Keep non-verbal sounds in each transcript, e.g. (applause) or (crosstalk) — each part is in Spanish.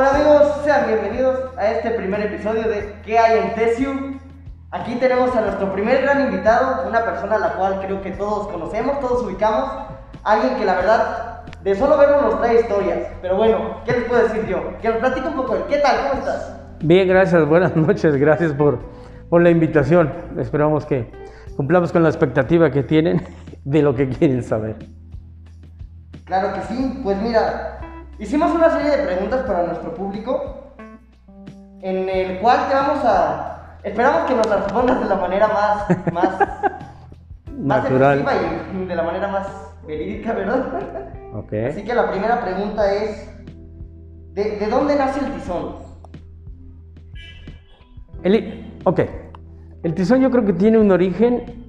Hola amigos, sean bienvenidos a este primer episodio de ¿Qué hay en Tesiu? Aquí tenemos a nuestro primer gran invitado, una persona a la cual creo que todos conocemos, todos ubicamos, alguien que la verdad de solo verlo nos trae historias. Pero bueno, ¿qué les puedo decir yo? Que nos platique un poco. ¿Qué tal? ¿Cómo estás? Bien, gracias, buenas noches, gracias por, por la invitación. Esperamos que cumplamos con la expectativa que tienen (laughs) de lo que quieren saber. Claro que sí, pues mira, hicimos una serie de preguntas para nuestro público, en el cual te vamos a... Esperamos que nos las respondas de la manera más... (laughs) más más Natural. efectiva y de la manera más verídica, ¿verdad? Ok. Así que la primera pregunta es, ¿de, de dónde nace el tizón? El, ok. El tizón yo creo que tiene un origen.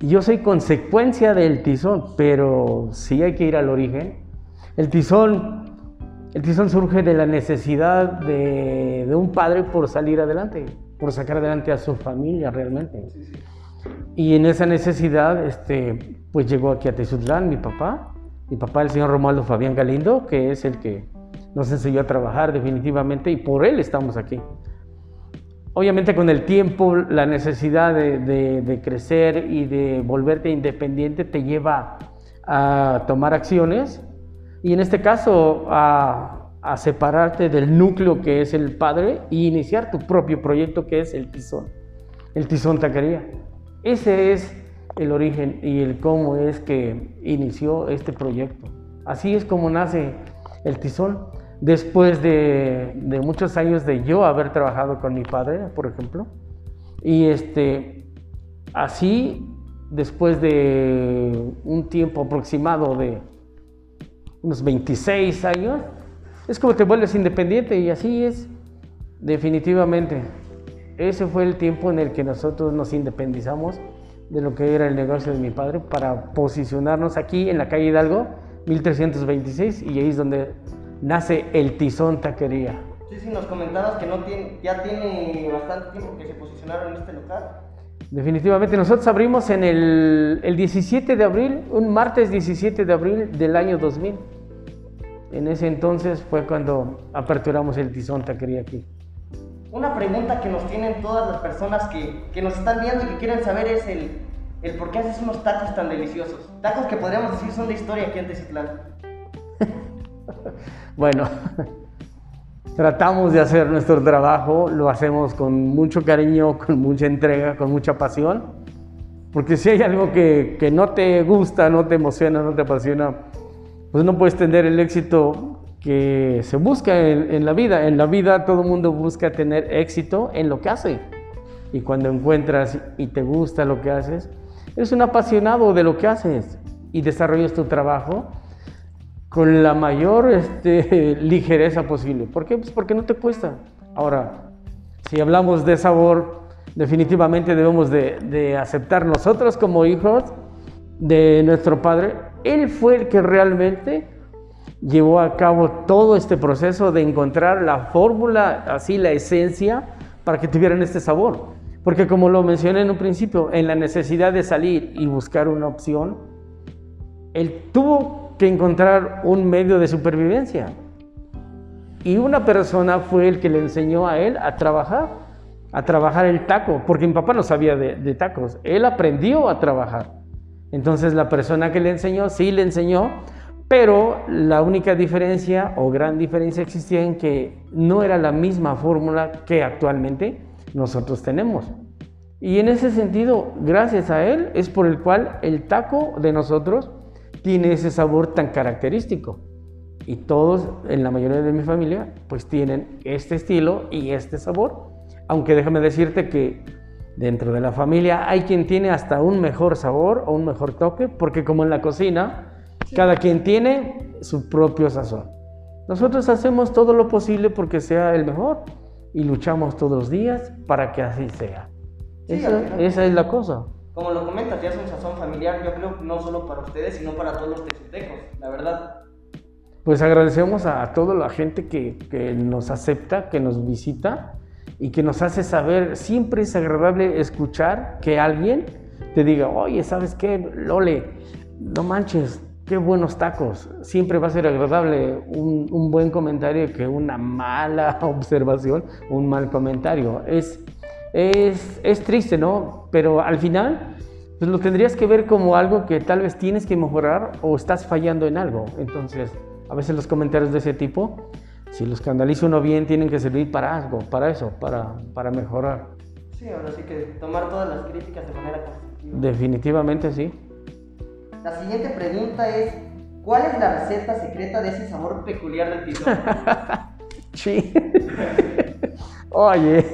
Yo soy consecuencia del tizón, pero sí hay que ir al origen. El tizón, el tizón surge de la necesidad de, de un padre por salir adelante, por sacar adelante a su familia realmente. Y en esa necesidad, este, pues llegó aquí a Tezutlán mi papá, mi papá, el señor Romualdo Fabián Galindo, que es el que nos enseñó a trabajar definitivamente y por él estamos aquí. Obviamente con el tiempo, la necesidad de, de- de crecer y de volverte independiente te lleva a tomar acciones y en este caso a, separarte del núcleo que es el padre y iniciar tu propio proyecto que es el Tizón, el Tizón Taquería. Ese es el origen y el cómo es que inició este proyecto. Así es como nace el Tizón. Después de, de muchos años de yo haber trabajado con mi padre, por ejemplo, y este, así, después de un tiempo aproximado de unos 26 años, es como te vuelves independiente y así es, definitivamente. Ese fue el tiempo en el que nosotros nos independizamos de lo que era el negocio de mi padre para posicionarnos aquí en la calle Hidalgo, 1326, y ahí es donde nace el Tizón Taquería. Sí, sí, nos comentabas que no tiene, ya tiene bastante tiempo que se posicionaron en este local. Definitivamente, nosotros abrimos en el, el 17 de abril, un martes 17 de abril del año 2000. En ese entonces fue cuando aperturamos el Tizón Taquería aquí. Una pregunta que nos tienen todas las personas que, que nos están viendo y que quieren saber es el, el por qué haces unos tacos tan deliciosos. Tacos que podríamos decir son de historia aquí en Tecitlán. (laughs) Bueno, tratamos de hacer nuestro trabajo, lo hacemos con mucho cariño, (laughs) con mucha entrega, con mucha pasión, porque si hay algo que, que no te gusta, no te emociona, no te apasiona, pues no puedes tener el éxito que se busca en, en la vida. En la vida todo el mundo busca tener éxito en lo que hace. Y cuando encuentras y te gusta lo que haces, eres un apasionado de lo que haces y desarrollas tu trabajo con la mayor este, (laughs) ligereza posible. ¿Por qué? Pues porque no te cuesta. Ahora, si hablamos de sabor, definitivamente debemos de, de aceptar nosotros como hijos de nuestro Padre. Él fue el que realmente llevó a cabo todo este proceso de encontrar la fórmula, así la esencia, para que tuvieran este sabor. Porque como lo mencioné en un principio, en la necesidad de salir y buscar una opción, él tuvo que encontrar un medio de supervivencia. Y una persona fue el que le enseñó a él a trabajar, a trabajar el taco, porque mi papá no sabía de, de tacos, él aprendió a trabajar. Entonces la persona que le enseñó, sí le enseñó, pero la única diferencia o gran diferencia existía en que no era la misma fórmula que actualmente nosotros tenemos. Y en ese sentido, gracias a él, es por el cual el taco de nosotros tiene ese sabor tan característico. Y todos, en la mayoría de mi familia, pues tienen este estilo y este sabor. Aunque déjame decirte que dentro de la familia hay quien tiene hasta un mejor sabor o un mejor toque, porque como en la cocina, cada quien tiene su propio sazón. Nosotros hacemos todo lo posible porque sea el mejor y luchamos todos los días para que así sea. Sí, esa es la cosa. Como lo comentas, ya es un sazón familiar, yo creo, no solo para ustedes, sino para todos los tezutecos, la verdad. Pues agradecemos a toda la gente que, que nos acepta, que nos visita y que nos hace saber, siempre es agradable escuchar que alguien te diga, oye, ¿sabes qué, Lole? No manches, qué buenos tacos. Siempre va a ser agradable un, un buen comentario que una mala (laughs) observación, un mal comentario. Es, es, es triste, ¿no? Pero al final pues lo tendrías que ver como algo que tal vez tienes que mejorar o estás fallando en algo. Entonces, a veces los comentarios de ese tipo, si los canaliza uno bien, tienen que servir para algo, para eso, para, para mejorar. Sí, ahora sí que tomar todas las críticas de manera constructiva. Definitivamente sí. La siguiente pregunta es, ¿cuál es la receta secreta de ese sabor peculiar del tizón? (laughs) Sí. (laughs) Oye.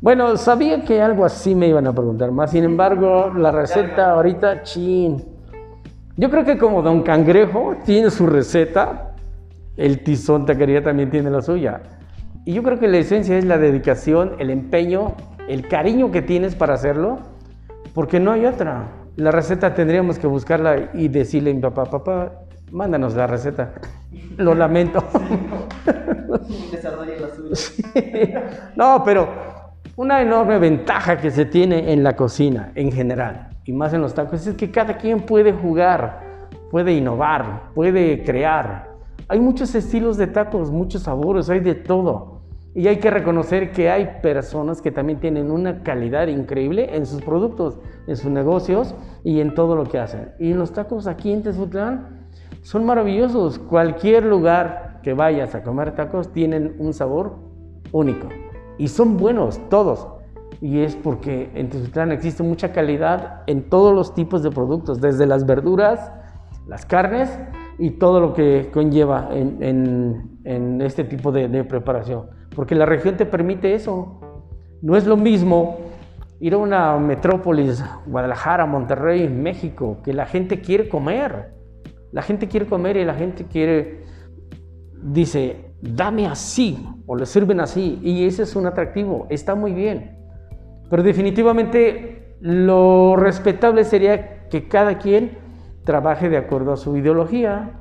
Bueno, sabía que algo así me iban a preguntar más. Sin embargo, la receta ahorita, chin. Yo creo que como Don Cangrejo tiene su receta, el tizón taquería también tiene la suya. Y yo creo que la esencia es la dedicación, el empeño, el cariño que tienes para hacerlo, porque no hay otra. La receta tendríamos que buscarla y decirle a mi papá, papá, mándanos la receta. Lo lamento. (laughs) Desarrolla la suya. No, pero una enorme ventaja que se tiene en la cocina en general y más en los tacos es que cada quien puede jugar, puede innovar, puede crear. Hay muchos estilos de tacos, muchos sabores, hay de todo. Y hay que reconocer que hay personas que también tienen una calidad increíble en sus productos, en sus negocios y en todo lo que hacen. Y los tacos aquí en Tezutlán son maravillosos. Cualquier lugar que vayas a comer tacos tienen un sabor único. Y son buenos todos. Y es porque en Tezutlán existe mucha calidad en todos los tipos de productos, desde las verduras, las carnes y todo lo que conlleva en, en- en este tipo de, de preparación. Porque la región te permite eso. No es lo mismo ir a una metrópolis, Guadalajara, Monterrey, México, que la gente quiere comer. La gente quiere comer y la gente quiere, dice, dame así, o le sirven así. Y ese es un atractivo, está muy bien. Pero definitivamente lo respetable sería que cada quien trabaje de acuerdo a su ideología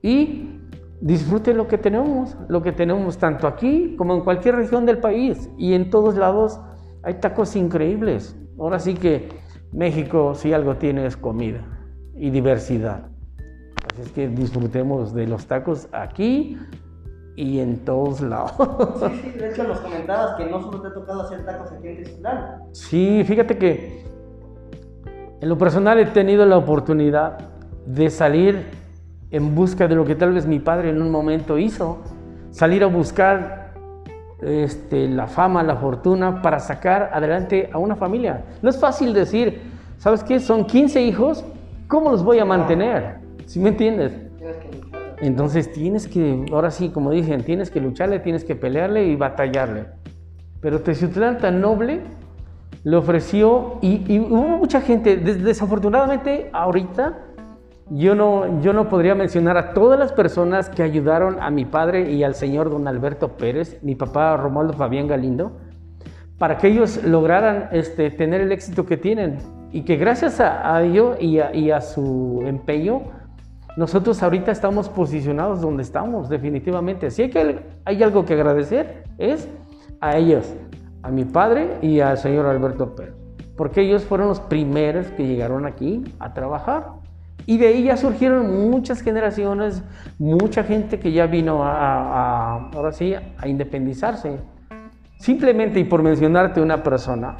y disfrute lo que tenemos, lo que tenemos tanto aquí como en cualquier región del país y en todos lados hay tacos increíbles. Ahora sí que México si algo tiene es comida y diversidad. Así es que disfrutemos de los tacos aquí y en todos lados. Sí, sí, de hecho nos comentabas que no solo te ha tocado hacer tacos aquí en Tezutlán. Sí, fíjate que en lo personal he tenido la oportunidad de salir en busca de lo que tal vez mi padre en un momento hizo, salir a buscar este, la fama, la fortuna para sacar adelante a una familia. No es fácil decir, ¿sabes qué? Son 15 hijos, ¿cómo los voy a mantener? ¿Sí me entiendes? Entonces tienes que, ahora sí, como dicen, tienes que lucharle, tienes que pelearle y batallarle. Pero Teciutlán tan noble le ofreció y, y hubo mucha gente, des- desafortunadamente ahorita yo no, yo no podría mencionar a todas las personas que ayudaron a mi padre y al señor don Alberto Pérez, mi papá Romualdo Fabián Galindo, para que ellos lograran este, tener el éxito que tienen y que gracias a, a ello y a, y a su empeño, nosotros ahorita estamos posicionados donde estamos, definitivamente. Si hay, que, hay algo que agradecer, es a ellos, a mi padre y al señor Alberto Pérez, porque ellos fueron los primeros que llegaron aquí a trabajar. Y de ahí ya surgieron muchas generaciones, mucha gente que ya vino a, a- a- ahora sí, a independizarse. Simplemente, y por mencionarte una persona,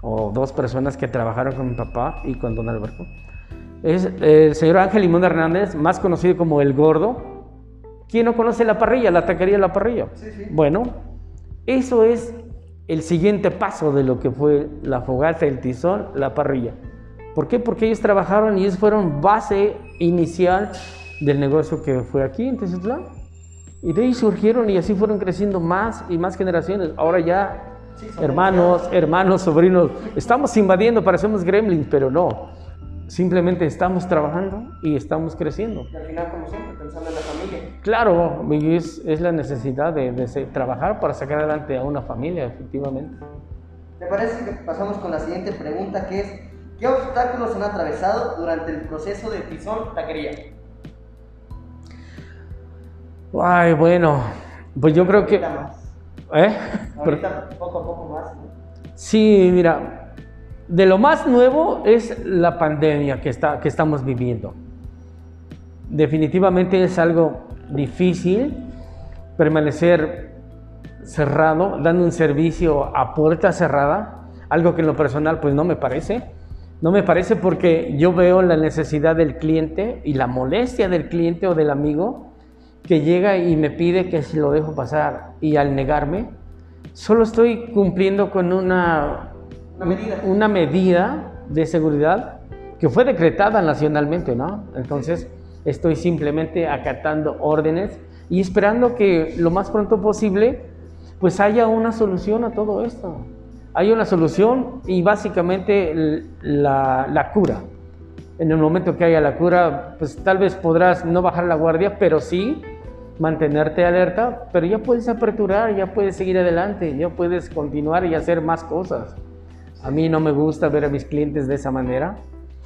o dos personas que trabajaron con mi papá y con don Alberto, es el señor Ángel Limón Hernández, más conocido como El Gordo. ¿Quién no conoce la parrilla, la taquería La Parrilla? Sí, sí. Bueno, eso es el siguiente paso de lo que fue la fogata, el tizón, la parrilla. ¿Por qué? Porque ellos trabajaron y ellos fueron base inicial del negocio que fue aquí en Teziutlán. Y de ahí surgieron y así fueron creciendo más y más generaciones. Ahora ya, Sí, hermanos, hermanos, sobrinos, estamos invadiendo, parecemos gremlins, pero no. Simplemente estamos trabajando y estamos creciendo. Y al final, como siempre, pensando en la familia. Claro, es, es la necesidad de, trabajar para sacar adelante a una familia, efectivamente. ¿Te parece que pasamos con la siguiente pregunta que es ¿Qué obstáculos han atravesado durante el proceso de tizón taquería? Ay, bueno, pues yo creo que... Ahorita más. ¿Eh? Ahorita (laughs) poco a poco más. ¿no? sí, mira, de lo más nuevo es la pandemia que, está, que estamos viviendo. definitivamente es algo difícil permanecer cerrado, dando un servicio a puerta cerrada, algo que en lo personal pues no me parece. No me parece porque yo veo la necesidad del cliente y la molestia del cliente o del amigo que llega y me pide que si lo dejo pasar y al negarme, solo estoy cumpliendo con una, Una medida. una medida de seguridad que fue decretada nacionalmente, ¿no? Entonces estoy simplemente acatando órdenes y esperando que lo más pronto posible pues haya una solución a todo esto. Hay una solución y básicamente la, la cura. En el momento que haya la cura, pues tal vez podrás no bajar la guardia, pero sí mantenerte alerta, pero ya puedes aperturar, ya puedes seguir adelante, ya puedes continuar y hacer más cosas. A mí no me gusta ver a mis clientes de esa manera,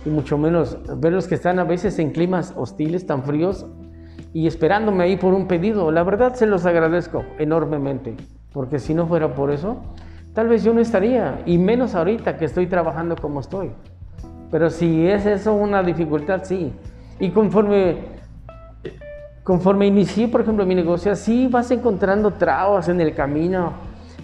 y mucho menos verlos que están a veces en climas hostiles, tan fríos, y esperándome ahí por un pedido. La verdad se los agradezco enormemente, porque si no fuera por eso, tal vez yo no estaría, y menos ahorita que estoy trabajando como estoy. Pero si es eso una dificultad, sí. Y conforme conforme inicié, por ejemplo, mi negocio, sí vas encontrando trabas en el camino,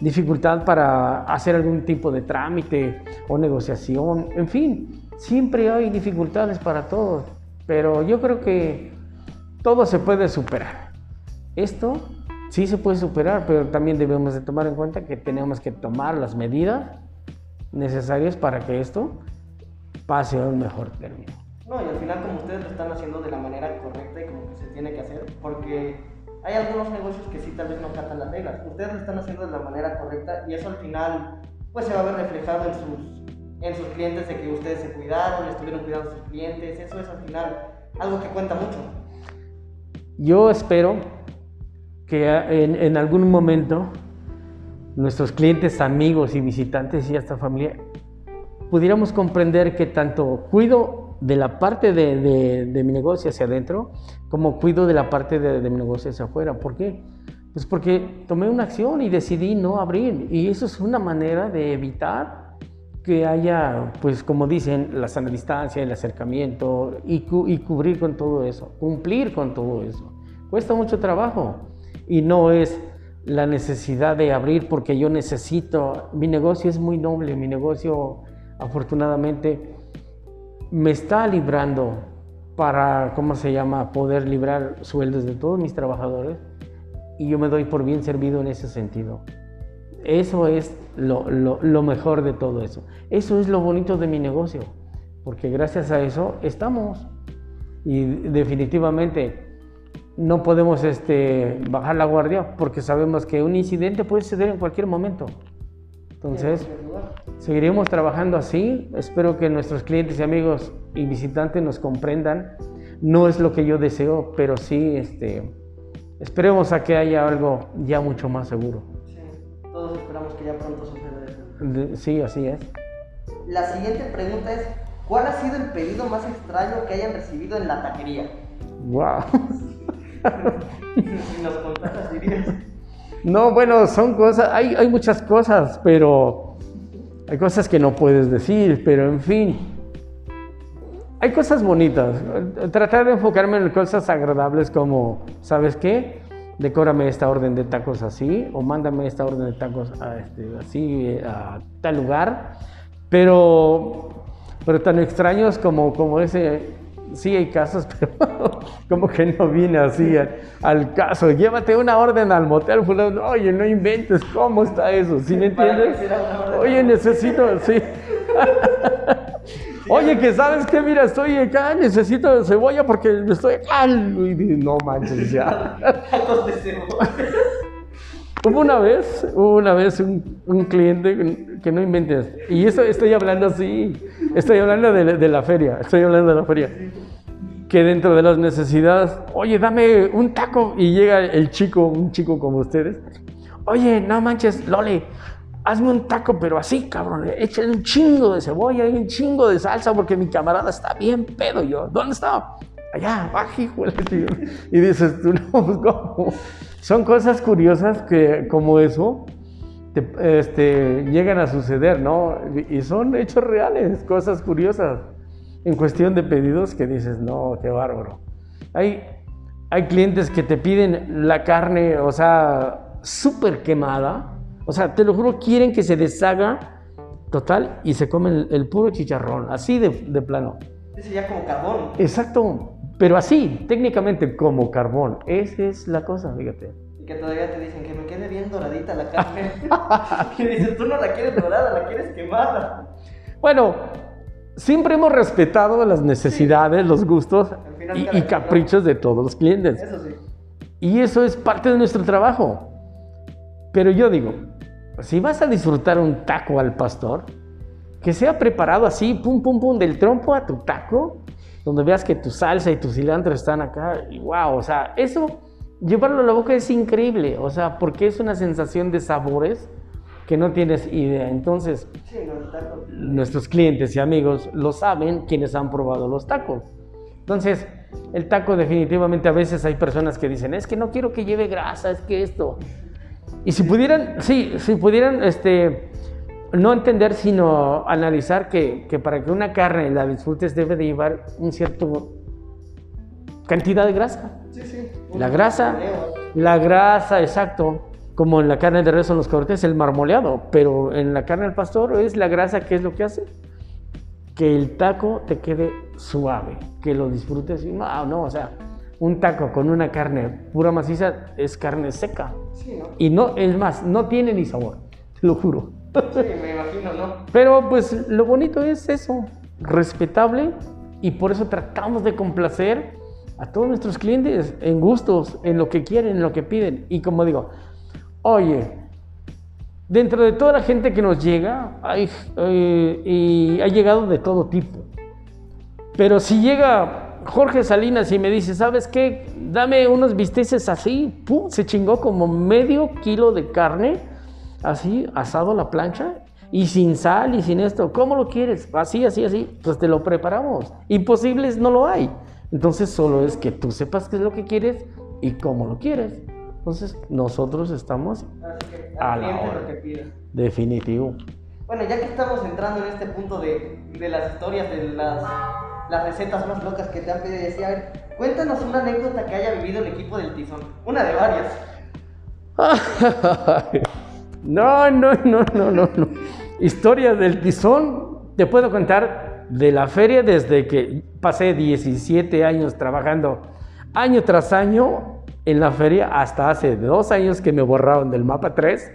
dificultad para hacer algún tipo de trámite o negociación, en fin, siempre hay dificultades para todos, pero yo creo que todo se puede superar. Esto sí se puede superar, pero también debemos de tomar en cuenta que tenemos que tomar las medidas necesarias para que esto pase a un mejor término. No, y al final como ustedes lo están haciendo de la manera correcta y como que se tiene que hacer, porque hay algunos negocios que sí tal vez no catan las reglas. Ustedes lo están haciendo de la manera correcta y eso al final pues se va a ver reflejado en sus, en sus clientes de que ustedes se cuidaron, estuvieron cuidando a sus clientes. Eso es al final algo que cuenta mucho. Yo espero que en, en algún momento nuestros clientes, amigos y visitantes y hasta familia pudiéramos comprender que tanto cuido de la parte de, de- mi negocio hacia adentro como cuido de la parte de, de mi negocio hacia afuera. ¿Por qué? Pues porque tomé una acción y decidí no abrir y eso es una manera de evitar que haya, pues como dicen, la sana distancia, el acercamiento y, cu- y cubrir con todo eso, cumplir con todo eso. Cuesta mucho trabajo y no es la necesidad de abrir porque yo necesito, mi negocio es muy noble, mi negocio afortunadamente me está librando para, ¿cómo se llama?, poder librar sueldos de todos mis trabajadores y yo me doy por bien servido en ese sentido. Eso es lo, lo- lo mejor de todo eso. Eso es lo bonito de mi negocio, porque gracias a eso estamos. Y definitivamente no podemos este, bajar la guardia porque sabemos que un incidente puede suceder en cualquier momento. Entonces, seguiremos trabajando así. Espero que nuestros clientes y amigos y visitantes nos comprendan. No es lo que yo deseo, pero sí este, esperemos a que haya algo ya mucho más seguro. Sí, todos esperamos que ya pronto suceda eso. Sí, así es. La siguiente pregunta es, ¿cuál ha sido el pedido más extraño que hayan recibido en la taquería? Wow. (laughs) si nos contaras, dirías. No, bueno, son cosas, hay, hay muchas cosas, pero hay cosas que no puedes decir, pero en fin. Hay cosas bonitas. Tratar de enfocarme en cosas agradables como, ¿sabes qué? Decórame esta orden de tacos así, o mándame esta orden de tacos a este, así eh, a tal lugar. Pero, pero tan extraños como, como ese, sí hay casos, (laughs) pero como que no viene así al, al caso. Llévate una orden al motel, fulano. Oye, no inventes, ¿cómo está eso? ¿Sí me (laughs) entiendes? Oye, necesito, sí. (laughs) Oye, que sabes que, mira, estoy acá, necesito cebolla porque me estoy acá. Y no manches, ya. Tacos de cebolla. Hubo una vez, hubo una vez un, un cliente que no inventes. Y eso estoy hablando así, estoy hablando de, de la feria, estoy hablando de la feria. Que dentro de las necesidades, oye, dame un taco. Y llega el chico, un chico como ustedes. Oye, no manches, Lole, hazme un taco, pero así, cabrón. Échale un chingo de cebolla y un chingo de salsa porque mi camarada está bien pedo. Y yo, ¿dónde está? Allá, chingada". Y dices, tú (laughs) no, pues, ¿cómo? Son cosas curiosas que, como eso, te- este, llegan a suceder, ¿no? Y son hechos reales, cosas curiosas. En cuestión de pedidos que dices, no, qué bárbaro. Hay, hay clientes que te piden la carne, o sea, súper quemada. O sea, te lo juro, quieren que se deshaga total y se comen el, puro chicharrón, así de, de plano. Ese ya como carbón. Exacto, pero así, técnicamente como carbón. Esa es la cosa, fíjate. Y que todavía te dicen que me bien doradita la carne. (laughs) y dices, tú no la quieres dorada, la quieres quemada. Bueno, siempre hemos respetado las necesidades, los gustos y, caprichos de todos los clientes. Eso sí. Y eso es parte de nuestro trabajo. Pero yo digo, si vas a disfrutar un taco al pastor, que sea preparado así, pum, pum, pum, del trompo a tu taco, donde veas que tu salsa y tu cilantro están acá, y wow, o sea, eso, llevarlo a la boca es increíble, o sea, porque es una sensación de sabores que no tienes idea. Entonces, nuestros clientes y amigos lo saben quienes han probado los tacos. Entonces, el taco definitivamente a veces hay personas que dicen, es que no quiero que lleve grasa, es que esto. Y si pudieran, sí, si pudieran, este, no entender, sino analizar que, que, para que una carne la disfrutes debe de llevar un cierto cantidad de grasa. Sí, sí. La grasa, la grasa, exacto, como en la carne de res son los cortes, el marmoleado, pero en la carne del pastor es la grasa que es lo que hace que el taco te quede suave, que lo disfrutes. No, no, o sea, un taco con una carne pura maciza es carne seca. Sí, ¿no? Y no, es más, no tiene ni sabor, te lo juro. Sí, me imagino, ¿no? (laughs) Pero pues lo bonito es eso, respetable y por eso tratamos de complacer a todos nuestros clientes en gustos, en lo que quieren, en lo que piden. Y como digo, oye, dentro de toda la gente que nos llega, hay, eh, y ha llegado de todo tipo. Pero si llega Jorge Salinas y me dice, ¿sabes qué? Dame unos bisteces así, ¡pum! se chingó como medio kilo de carne así, asado a la plancha, y sin sal y sin esto. ¿Cómo lo quieres? Así, así, así. Pues te lo preparamos. Imposibles no lo hay. Entonces solo es que tú sepas qué es lo que quieres y cómo lo quieres. Entonces nosotros estamos a la hora. Definitivo. Bueno, ya que estamos entrando en este punto de, de las historias, de las, las, recetas más locas que te han pedido decir, a ver, cuéntanos una anécdota que haya vivido el equipo del Tizón. Una de varias. (laughs) No, no, no, no, no, no. Historia del tizón, te puedo contar de la feria desde que pasé 17 años trabajando año tras año en la feria hasta hace dos años que me borraron del mapa 3.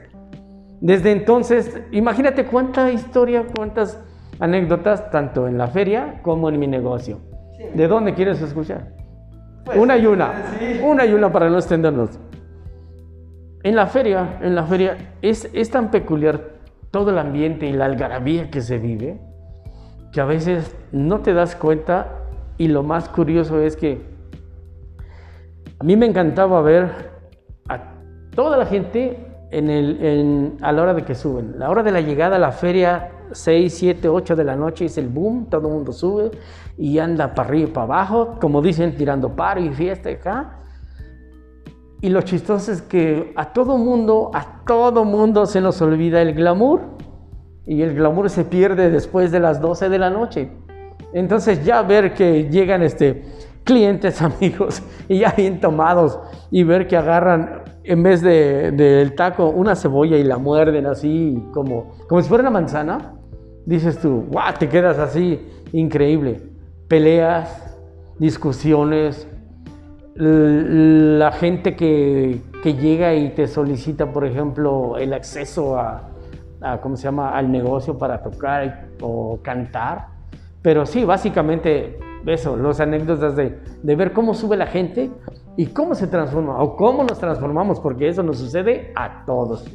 Desde entonces, imagínate cuánta historia, cuántas anécdotas, tanto en la feria como en mi negocio. ¿De dónde quieres escuchar? Pues, una y una. Una y una para no extendernos. En la feria, en la feria es, es tan peculiar todo el ambiente y la algarabía que se vive que a veces no te das cuenta y lo más curioso es que a mí me encantaba ver a toda la gente en el, a la hora de que suben. La hora de la llegada a la feria, 6, 7, 8 de la noche, es el boom, todo el mundo sube y anda para arriba y para abajo, como dicen, tirando paro y fiesta acá. Y lo chistoso es que a todo mundo, a todo mundo se nos olvida el glamour. Y el glamour se pierde después de las 12 de la noche. Entonces ya ver que llegan este, clientes, (laughs) amigos, y ya bien tomados, y ver que agarran en vez del de, taco una cebolla y la muerden así como, como si fuera una manzana, dices tú, guau, te quedas así, increíble. Peleas, discusiones, la gente que, que, llega y te solicita, por ejemplo, el acceso a, ¿cómo se llama?, al negocio para tocar o cantar. Pero sí, básicamente eso, los anécdotas de, de ver cómo sube la gente y cómo se transforma o cómo nos transformamos, porque eso nos sucede a todos.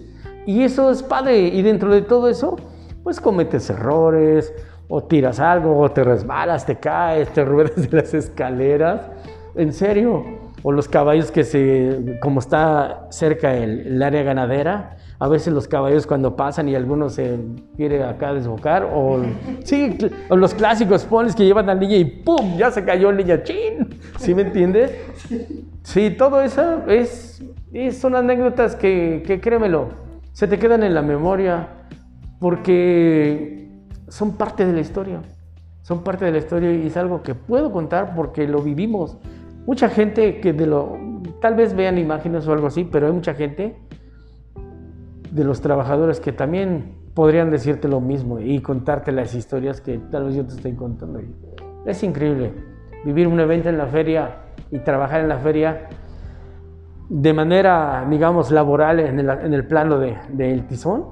Y eso es padre. Y dentro de todo eso, pues cometes errores, o tiras algo, o te resbalas, te caes, te (laughs) ruedas de las escaleras. En serio. O los caballos que se, como está cerca el, área ganadera, a veces los caballos cuando pasan y algunos se quiere acá desbocar, o, (laughs) sí, o los clásicos pones que llevan al niño y ¡pum! Ya se cayó el niño, ¡chin! ¿Sí me entiendes? Sí, todo eso es, son anécdotas que, que créemelo, se te quedan en la memoria porque son parte de la historia. Son parte de la historia y es algo que puedo contar porque lo vivimos mucha gente que de lo, tal vez vean imágenes o algo así, pero hay mucha gente de los trabajadores que también podrían decirte lo mismo y contarte las historias que tal vez yo te estoy contando. Es increíble vivir un evento en la feria y trabajar en la feria de manera, digamos, laboral en el, plano del de, tizón.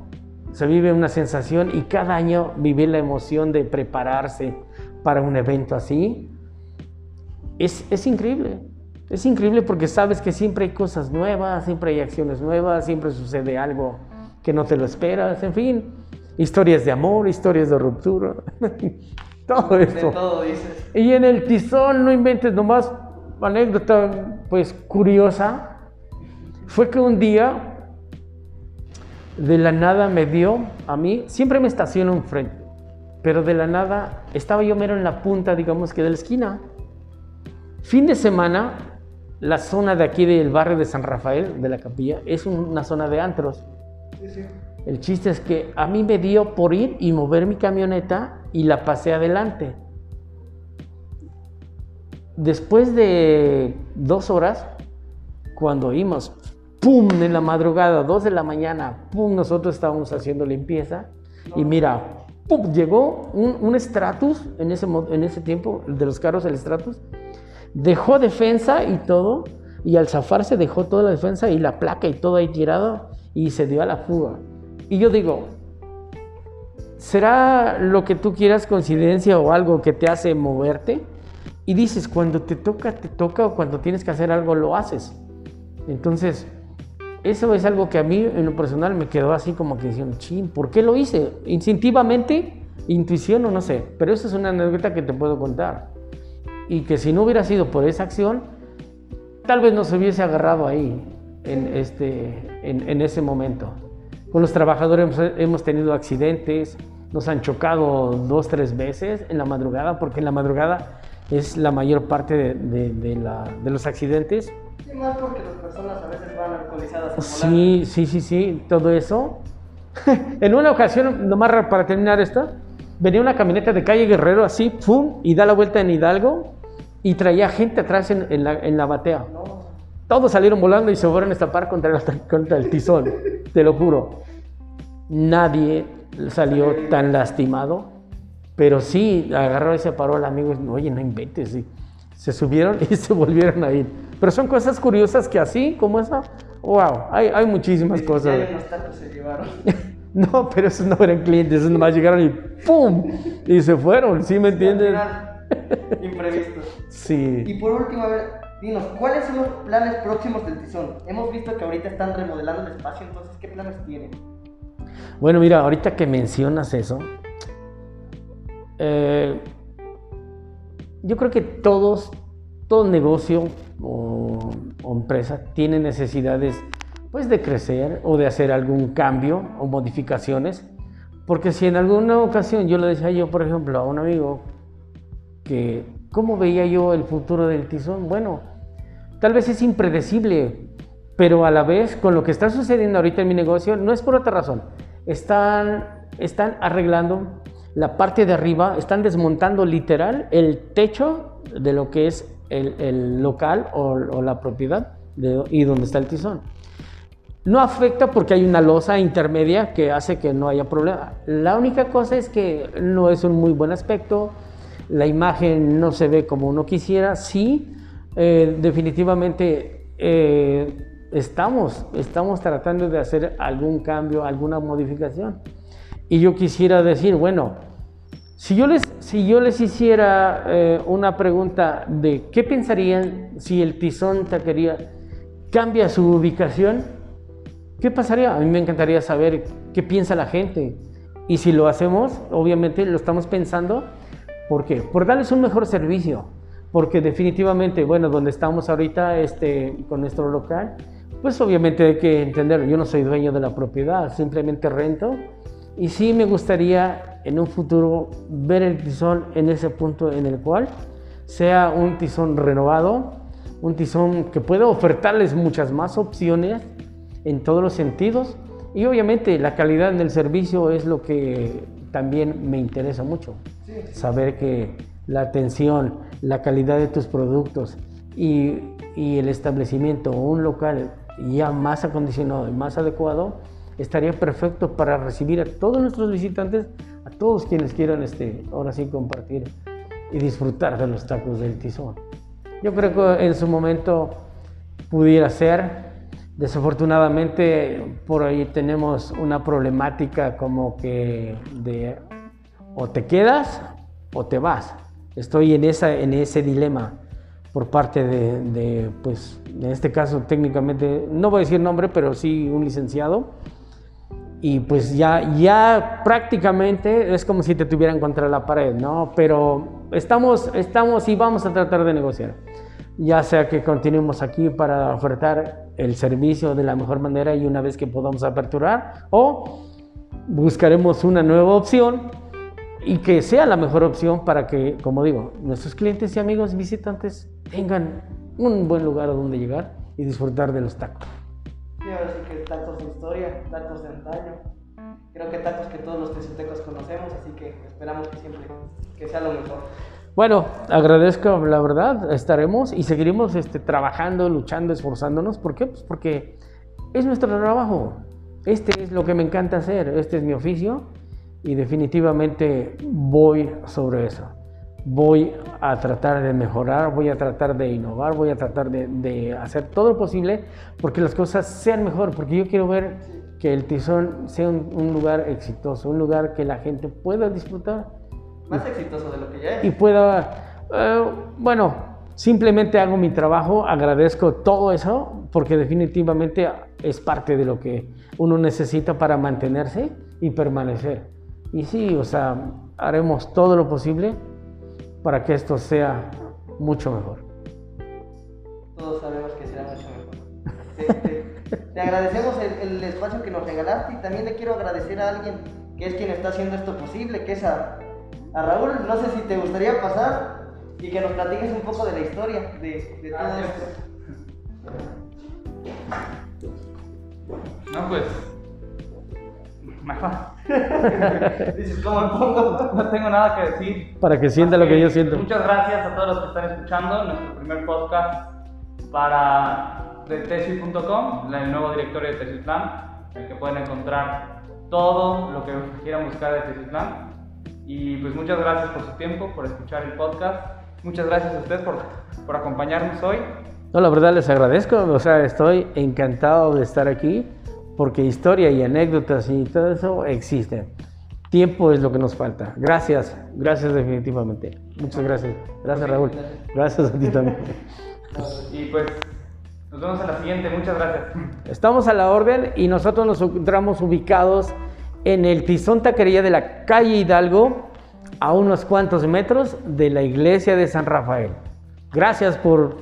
Se vive una sensación y cada año vivir la emoción de prepararse para un evento así es, es increíble. Es increíble porque sabes que siempre hay cosas nuevas, siempre hay acciones nuevas, siempre sucede algo que no te lo esperas, en fin, historias de amor, historias de ruptura, (laughs) todo esto. todo dices. Y en el tizón, no inventes nomás, anécdota pues curiosa, fue que un día de la nada me dio a mí, siempre me estaciono enfrente, pero de la nada estaba yo mero en la punta, digamos que de la esquina. Fin de semana, la zona de aquí del barrio de San Rafael, de la capilla, es una zona de antros. El chiste es que a mí me dio por ir y mover mi camioneta y la pasé adelante. Después de dos horas, cuando oímos, ¡pum! en la madrugada, dos de la mañana, ¡pum! nosotros estábamos haciendo limpieza y mira, ¡pum! llegó un, Stratus en ese, en ese tiempo, de los carros, el Stratus, dejó defensa y todo, y al zafarse dejó toda la defensa y la placa y todo ahí tirado y se dio a la fuga. Y yo digo, ¿será lo que tú quieras coincidencia o algo que te hace moverte? Y dices, cuando te toca, te toca, o cuando tienes que hacer algo, lo haces. Entonces, eso es algo que a mí en lo personal me quedó así como que diciendo, ching, ¿por qué lo hice? Instintivamente, intuición o no sé, pero eso es una anécdota que te puedo contar. Y que si no hubiera sido por esa acción, tal vez no se hubiese agarrado ahí en, este, en, ese momento. Con los trabajadores hemos, tenido accidentes, nos han chocado dos, tres veces en la madrugada, porque en la madrugada es la mayor parte de, de, la, de los accidentes. Sí, más porque las personas a veces van alcoholizadas. Sí, sí, sí, sí, todo eso. (laughs) en una ocasión, nomás para terminar esta, venía una camioneta de calle Guerrero así, ¡pum! y da la vuelta en Hidalgo y traía gente atrás en, en, la, en la, batea. Todos salieron volando y se fueron a estampar contra el, contra el tizón, te lo juro. Nadie salió tan lastimado, pero sí agarró y se paró el amigo y oye, no inventes. Y se subieron (laughs) y se volvieron a ir. Pero son cosas curiosas que así, como esa, wow, hay, hay muchísimas cosas. se llevaron. (laughs) no, pero esos no eran clientes, esos nomás llegaron y ¡pum! Y se fueron, ¿sí me entiendes? (laughs) Imprevistos. Sí. Y por último, a ver, Dinos, ¿cuáles son los planes próximos del Tizón? Hemos visto que ahorita están remodelando el espacio, entonces, ¿qué planes tienen? Bueno, mira, ahorita que mencionas eso, eh, yo creo que todos, todo negocio o, empresa tiene necesidades pues de crecer o de hacer algún cambio o modificaciones, porque si en alguna ocasión yo le decía yo, por ejemplo, a un amigo que cómo veía yo el futuro del tizón, bueno, Tal vez es impredecible, pero a la vez con lo que está sucediendo ahorita en mi negocio no es por otra razón. Están, están arreglando la parte de arriba, están desmontando literal el techo de lo que es el, local o, la propiedad y donde está el tizón. No afecta porque hay una losa intermedia que hace que no haya problema. La única cosa es que no es un muy buen aspecto, la imagen no se ve como uno quisiera, sí, eh, definitivamente eh, estamos, estamos tratando de hacer algún cambio, alguna modificación. Y yo quisiera decir, bueno, si yo les, si yo les hiciera eh, una pregunta de qué pensarían si el tizón taquería cambia su ubicación, ¿qué pasaría? A mí me encantaría saber qué piensa la gente. Y si lo hacemos, obviamente lo estamos pensando, ¿por qué? Por darles un mejor servicio porque definitivamente, bueno, donde estamos ahorita este, con nuestro local, pues obviamente hay que entender, yo no soy dueño de la propiedad, simplemente rento. Y sí me gustaría en un futuro ver el tizón en ese punto en el cual sea un tizón renovado, un tizón que pueda ofertarles muchas más opciones en todos los sentidos. Y obviamente la calidad del servicio es lo que también me interesa mucho. Saber que la atención, la calidad de tus productos, y, y el establecimiento o un local ya más acondicionado y más adecuado estaría perfecto para recibir a todos nuestros visitantes, a todos quienes quieran este, ahora sí compartir y disfrutar de los tacos del tizón. Yo creo que en su momento pudiera ser. Desafortunadamente por ahí tenemos una problemática como que de o te quedas o te vas. Estoy en, esa, en ese dilema por parte de, de, pues, en este caso técnicamente, no voy a decir nombre, pero sí un licenciado. Y pues ya, ya prácticamente es como si te tuvieran contra la pared, ¿no? Pero estamos, estamos y vamos a tratar de negociar. Ya sea que continuemos aquí para ofertar el servicio de la mejor manera y una vez que podamos aperturar, o buscaremos una nueva opción y que sea la mejor opción para que, como digo, nuestros clientes y amigos visitantes tengan un buen lugar a donde llegar y disfrutar de los tacos. Sí, ahora sí que tacos de historia, tacos de antaño. Creo que tacos que todos los tecotecos conocemos, así que esperamos que siempre que sea lo mejor. Bueno, agradezco, la verdad, estaremos y seguiremos este, trabajando, luchando, esforzándonos. ¿Por qué? Pues porque es nuestro trabajo. Este es lo que me encanta hacer, este es mi oficio y definitivamente voy sobre eso. Voy a tratar de mejorar, voy a tratar de innovar, voy a tratar de, de hacer todo lo posible porque las cosas sean mejor, porque yo quiero ver que el Tizón sea un, un lugar exitoso, un lugar que la gente pueda disfrutar. Más exitoso de lo que ya es. Y pueda, eh, bueno, simplemente hago mi trabajo, agradezco todo eso porque definitivamente es parte de lo que uno necesita para mantenerse y permanecer. Y sí, o sea, haremos todo lo posible para que esto sea mucho mejor. Todos sabemos que será mucho mejor. Te, te- te agradecemos el, el espacio que nos regalaste y también le quiero agradecer a alguien que es quien está haciendo esto posible, que es a, a Raúl. No sé si te gustaría pasar y que nos platiques un poco de la historia de, de todo esto. No, pues. Mejor. (laughs) Dices, ¿cómo me pongo? No tengo nada que decir. Para que sienta Más lo que yo siento. Muchas gracias a todos los que están escuchando nuestro primer podcast para de tesi.com, el nuevo directorio de Tesislán, en el que pueden encontrar todo lo que quieran buscar de Tesislán. Y pues muchas gracias por su tiempo, por escuchar el podcast. Muchas gracias a ustedes por, por acompañarnos hoy. No, la verdad les agradezco, o sea, estoy encantado de estar aquí porque historia y anécdotas y todo eso existen. Tiempo es lo que nos falta. Gracias, gracias definitivamente. Muchas gracias. Gracias Raúl. Gracias a ti también. Y pues nos vemos en la siguiente. Muchas gracias. Estamos a la orden y nosotros nos encontramos ubicados en el Tizón Taquería de la calle Hidalgo, a unos cuantos metros de la iglesia de San Rafael. Gracias por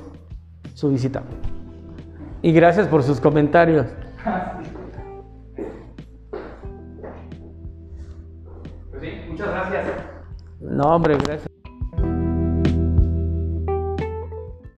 su visita. Y gracias por sus comentarios. No, hombre, gracias.